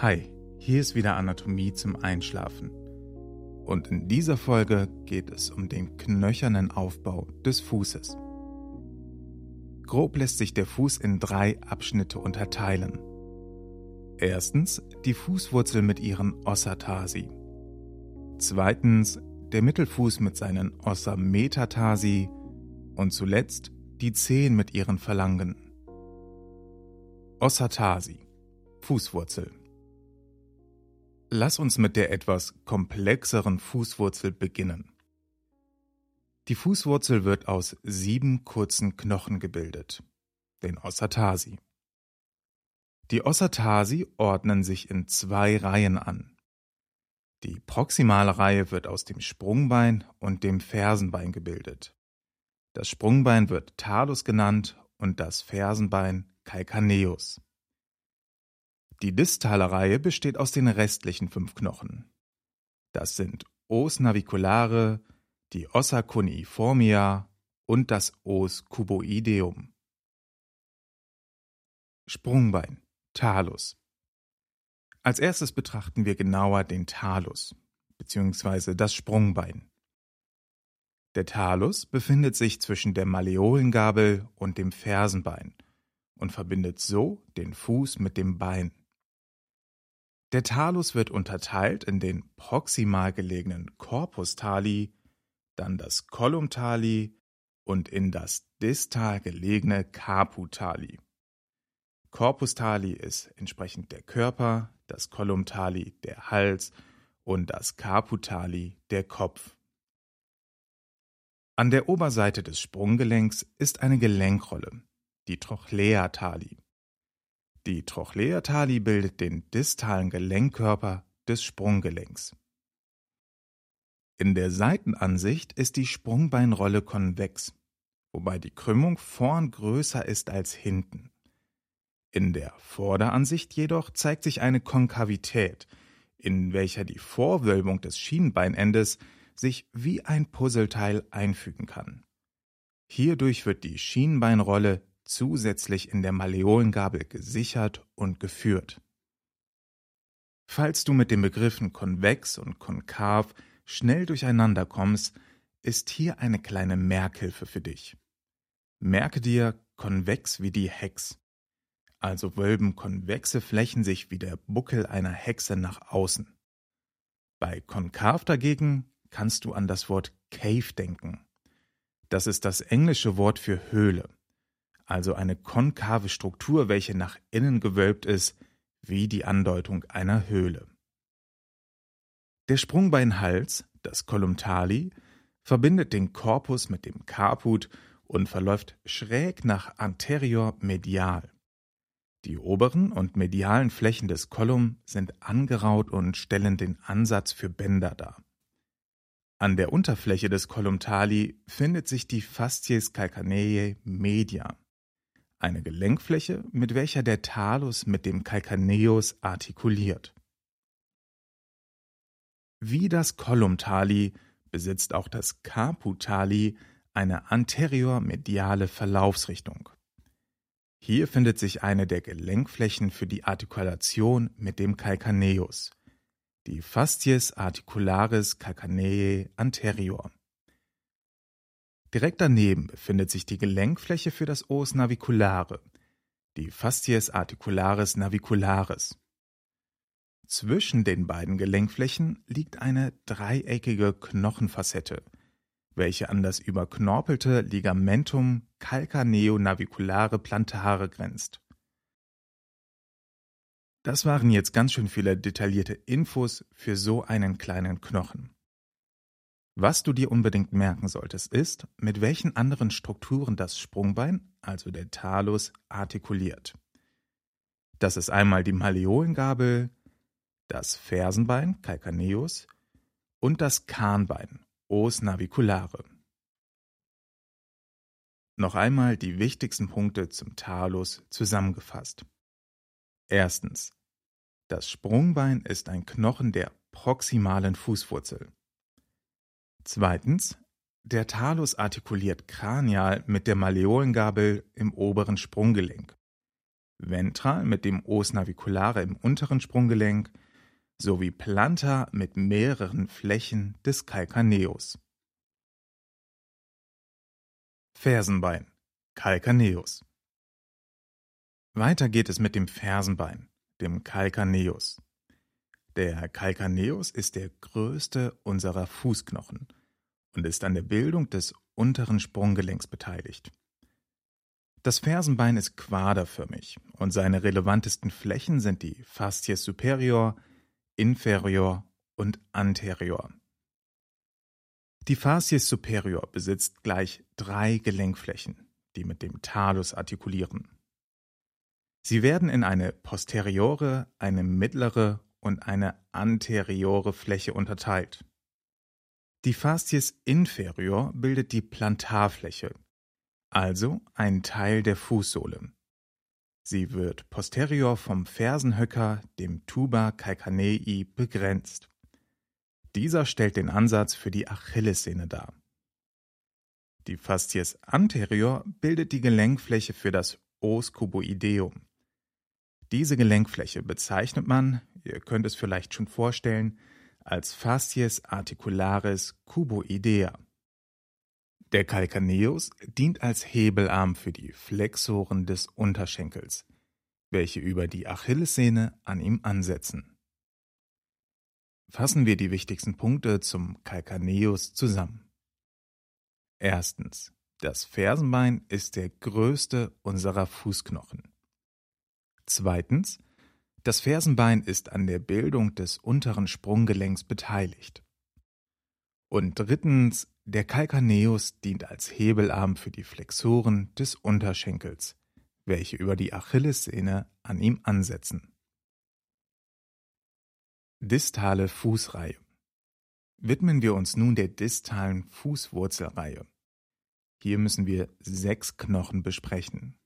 Hi, hier ist wieder Anatomie zum Einschlafen. Und in dieser Folge geht es um den knöchernen Aufbau des Fußes. Grob lässt sich der Fuß in drei Abschnitte unterteilen. Erstens die Fußwurzel mit ihren Ossatasi. Zweitens der Mittelfuß mit seinen Ossa Metatarsi und zuletzt die Zehen mit ihren Phalangen. Ossatasi, Fußwurzel. Lass uns mit der etwas komplexeren Fußwurzel beginnen. Die Fußwurzel wird aus sieben kurzen Knochen gebildet, den Ossatasi. Die Ossatasi ordnen sich in zwei Reihen an. Die proximale Reihe wird aus dem Sprungbein und dem Fersenbein gebildet. Das Sprungbein wird Talus genannt und das Fersenbein Calcaneus. Die distale Reihe besteht aus den restlichen fünf Knochen. Das sind Os naviculare, die Ossa cuneiformia und das Os cuboideum. Sprungbein, Talus. Als erstes betrachten wir genauer den Talus bzw. das Sprungbein. Der Talus befindet sich zwischen der Malleolengabel und dem Fersenbein und verbindet so den Fuß mit dem Bein. Der Talus wird unterteilt in den proximal gelegenen Corpus tali, dann das Collum tali und in das distal gelegene Caput tali. Corpus tali ist entsprechend der Körper, das Collum tali der Hals und das Caput tali der Kopf. An der Oberseite des Sprunggelenks ist eine Gelenkrolle, die Trochlea tali. Die Trochlea tali bildet den distalen Gelenkkörper des Sprunggelenks. In der Seitenansicht ist die Sprungbeinrolle konvex, wobei die Krümmung vorn größer ist als hinten. In der Vorderansicht jedoch zeigt sich eine Konkavität, in welcher die Vorwölbung des Schienbeinendes sich wie ein Puzzleteil einfügen kann. Hierdurch wird die Schienbeinrolle zusätzlich in der Malleolengabel gesichert und geführt. Falls du mit den Begriffen konvex und konkav schnell durcheinander kommst, ist hier eine kleine Merkhilfe für dich. Merke dir konvex wie die Hex. Also wölben konvexe Flächen sich wie der Buckel einer Hexe nach außen. Bei konkav dagegen kannst du an das Wort Cave denken. Das ist das englische Wort für Höhle also eine konkave Struktur, welche nach innen gewölbt ist, wie die Andeutung einer Höhle. Der Sprungbeinhals, das Columtali, verbindet den Korpus mit dem Caput und verläuft schräg nach anterior medial. Die oberen und medialen Flächen des Kolum sind angeraut und stellen den Ansatz für Bänder dar. An der Unterfläche des Columtali findet sich die Fascies calcaneae media eine Gelenkfläche, mit welcher der Talus mit dem Calcaneus artikuliert. Wie das Collum-Tali besitzt auch das Caput-Tali eine anterior-mediale Verlaufsrichtung. Hier findet sich eine der Gelenkflächen für die Artikulation mit dem Calcaneus, die Fascies articularis calcaneae anterior. Direkt daneben befindet sich die Gelenkfläche für das Os naviculare, die Fascies articularis navicularis. Zwischen den beiden Gelenkflächen liegt eine dreieckige Knochenfacette, welche an das überknorpelte Ligamentum calcaneo-naviculare plantare grenzt. Das waren jetzt ganz schön viele detaillierte Infos für so einen kleinen Knochen. Was du dir unbedingt merken solltest, ist, mit welchen anderen Strukturen das Sprungbein, also der Talus, artikuliert. Das ist einmal die Malleolengabel, das Fersenbein, Calcaneus, und das Kahnbein, Os naviculare. Noch einmal die wichtigsten Punkte zum Talus zusammengefasst. Erstens. Das Sprungbein ist ein Knochen der proximalen Fußwurzel. Zweitens. Der Talus artikuliert kranial mit der Malleolengabel im oberen Sprunggelenk. ventral mit dem Os naviculare im unteren Sprunggelenk sowie plantar mit mehreren Flächen des Calcaneus. Fersenbein Calcaneus Weiter geht es mit dem Fersenbein, dem Calcaneus. Der Calcaneus ist der größte unserer Fußknochen und ist an der Bildung des unteren Sprunggelenks beteiligt. Das Fersenbein ist quaderförmig und seine relevantesten Flächen sind die Faszie superior, inferior und anterior. Die Facies superior besitzt gleich drei Gelenkflächen, die mit dem Talus artikulieren. Sie werden in eine posteriore, eine mittlere und eine anteriore Fläche unterteilt. Die Facies inferior bildet die Plantarfläche, also ein Teil der Fußsohle. Sie wird posterior vom Fersenhöcker, dem Tuba calcanei, begrenzt. Dieser stellt den Ansatz für die Achillessehne dar. Die Fascies anterior bildet die Gelenkfläche für das Os cuboideum. Diese Gelenkfläche bezeichnet man, ihr könnt es vielleicht schon vorstellen, als Fascies articularis cuboidea. Der Calcaneus dient als Hebelarm für die Flexoren des Unterschenkels, welche über die Achillessehne an ihm ansetzen. Fassen wir die wichtigsten Punkte zum Calcaneus zusammen. Erstens. Das Fersenbein ist der größte unserer Fußknochen. Zweitens. Das Fersenbein ist an der Bildung des unteren Sprunggelenks beteiligt. Und drittens, der Calcaneus dient als Hebelarm für die Flexoren des Unterschenkels, welche über die Achillessehne an ihm ansetzen. Distale Fußreihe Widmen wir uns nun der distalen Fußwurzelreihe. Hier müssen wir sechs Knochen besprechen.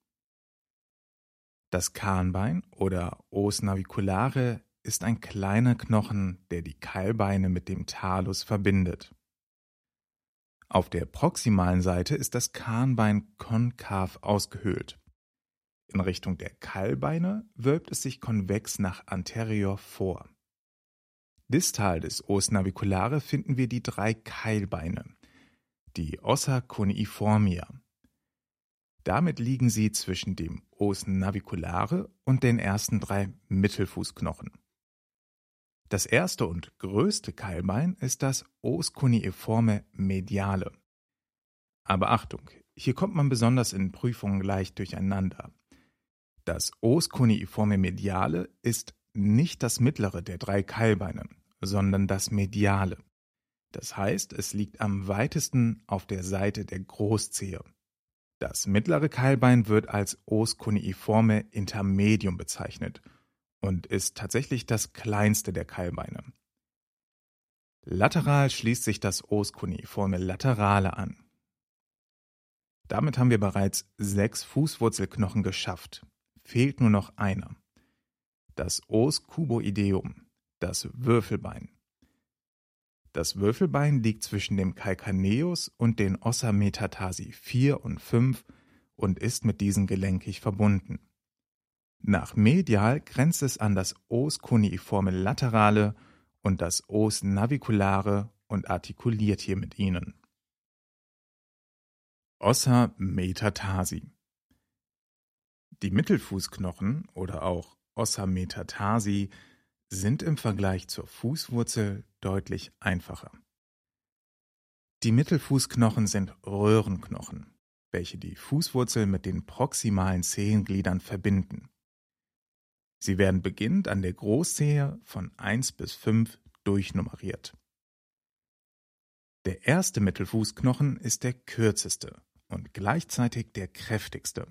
Das Kahnbein oder Os naviculare ist ein kleiner Knochen, der die Keilbeine mit dem Talus verbindet. Auf der proximalen Seite ist das Kahnbein konkav ausgehöhlt. In Richtung der Keilbeine wölbt es sich konvex nach anterior vor. Distal des Os naviculare finden wir die drei Keilbeine, die Ossa cuneiformia. Damit liegen sie zwischen dem Os naviculare und den ersten drei Mittelfußknochen. Das erste und größte Keilbein ist das Os cuneiforme mediale. Aber Achtung, hier kommt man besonders in Prüfungen leicht durcheinander. Das Os cuneiforme mediale ist nicht das mittlere der drei Keilbeine, sondern das mediale. Das heißt, es liegt am weitesten auf der Seite der Großzehe. Das mittlere Keilbein wird als Os cuneiforme intermedium bezeichnet und ist tatsächlich das kleinste der Keilbeine. Lateral schließt sich das Os cuneiforme laterale an. Damit haben wir bereits sechs Fußwurzelknochen geschafft. Fehlt nur noch einer. Das Os cuboideum, das Würfelbein. Das Würfelbein liegt zwischen dem Calcaneus und den Ossa metatarsi 4 und 5 und ist mit diesen gelenkig verbunden. Nach medial grenzt es an das Os cuneiforme laterale und das Os naviculare und artikuliert hier mit ihnen. Ossa metatarsi Die Mittelfußknochen oder auch Ossa metatarsi sind im Vergleich zur Fußwurzel deutlich einfacher. Die Mittelfußknochen sind Röhrenknochen, welche die Fußwurzel mit den proximalen Zehengliedern verbinden. Sie werden beginnend an der Großzehe von 1 bis 5 durchnummeriert. Der erste Mittelfußknochen ist der kürzeste und gleichzeitig der kräftigste.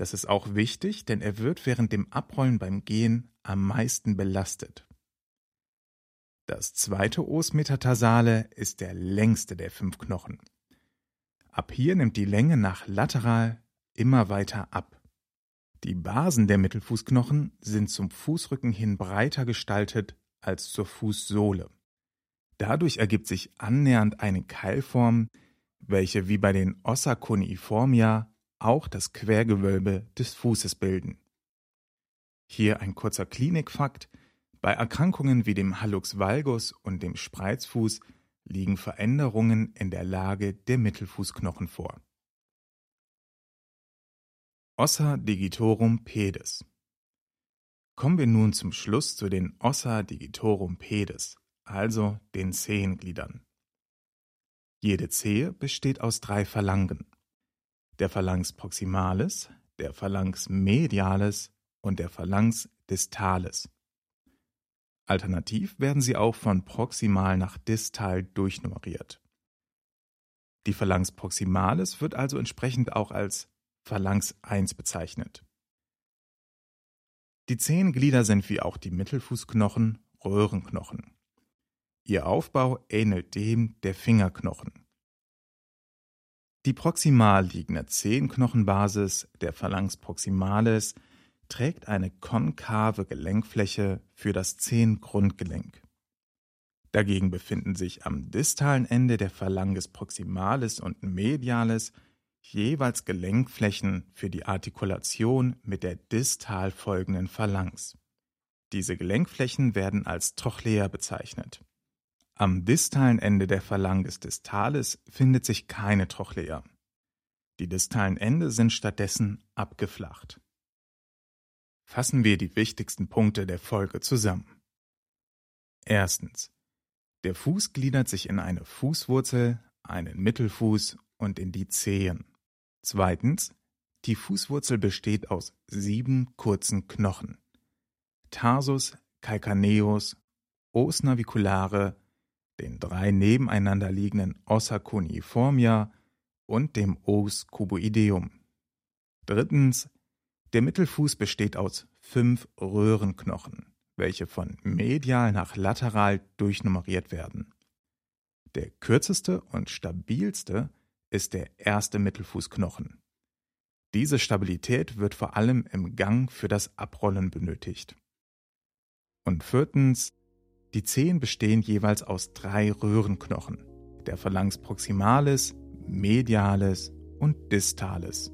Das ist auch wichtig, denn er wird während dem Abrollen beim Gehen am meisten belastet. Das zweite Os metatarsale ist der längste der fünf Knochen. Ab hier nimmt die Länge nach lateral immer weiter ab. Die Basen der Mittelfußknochen sind zum Fußrücken hin breiter gestaltet als zur Fußsohle. Dadurch ergibt sich annähernd eine Keilform, welche wie bei den Ossa cuneiformia auch das Quergewölbe des Fußes bilden. Hier ein kurzer Klinikfakt. Bei Erkrankungen wie dem Hallux valgus und dem Spreizfuß liegen Veränderungen in der Lage der Mittelfußknochen vor. Ossa digitorum pedis Kommen wir nun zum Schluss zu den Ossa digitorum pedis, also den Zehengliedern. Jede Zehe besteht aus drei Phalangen. Der Phalanx proximalis, der Phalanx medialis und der Phalanx distalis. Alternativ werden sie auch von proximal nach distal durchnummeriert. Die Phalanx proximalis wird also entsprechend auch als Phalanx 1 bezeichnet. Die Zehenglieder sind wie auch die Mittelfußknochen Röhrenknochen. Ihr Aufbau ähnelt dem der Fingerknochen. Die proximal liegende Zehenknochenbasis der Phalanx proximalis trägt eine konkave Gelenkfläche für das Zehengrundgelenk. Dagegen befinden sich am distalen Ende der Phalanges proximalis und medialis jeweils Gelenkflächen für die Artikulation mit der distal folgenden Phalanx. Diese Gelenkflächen werden als Trochlea bezeichnet. Am distalen Ende der Phalanges distalis findet sich keine Trochlea. Die distalen Ende sind stattdessen abgeflacht. Fassen wir die wichtigsten Punkte der Folge zusammen. Erstens. Der Fuß gliedert sich in eine Fußwurzel, einen Mittelfuß und in die Zehen. Zweitens. Die Fußwurzel besteht aus sieben kurzen Knochen. Tarsus, Calcaneus, Os naviculare, den drei nebeneinander liegenden Ossa cuneiformia und dem Os cuboideum. Drittens der Mittelfuß besteht aus fünf Röhrenknochen, welche von medial nach lateral durchnummeriert werden. Der kürzeste und stabilste ist der erste Mittelfußknochen. Diese Stabilität wird vor allem im Gang für das Abrollen benötigt. Und viertens, die Zehen bestehen jeweils aus drei Röhrenknochen, der Phalanx proximalis, medialis und distalis.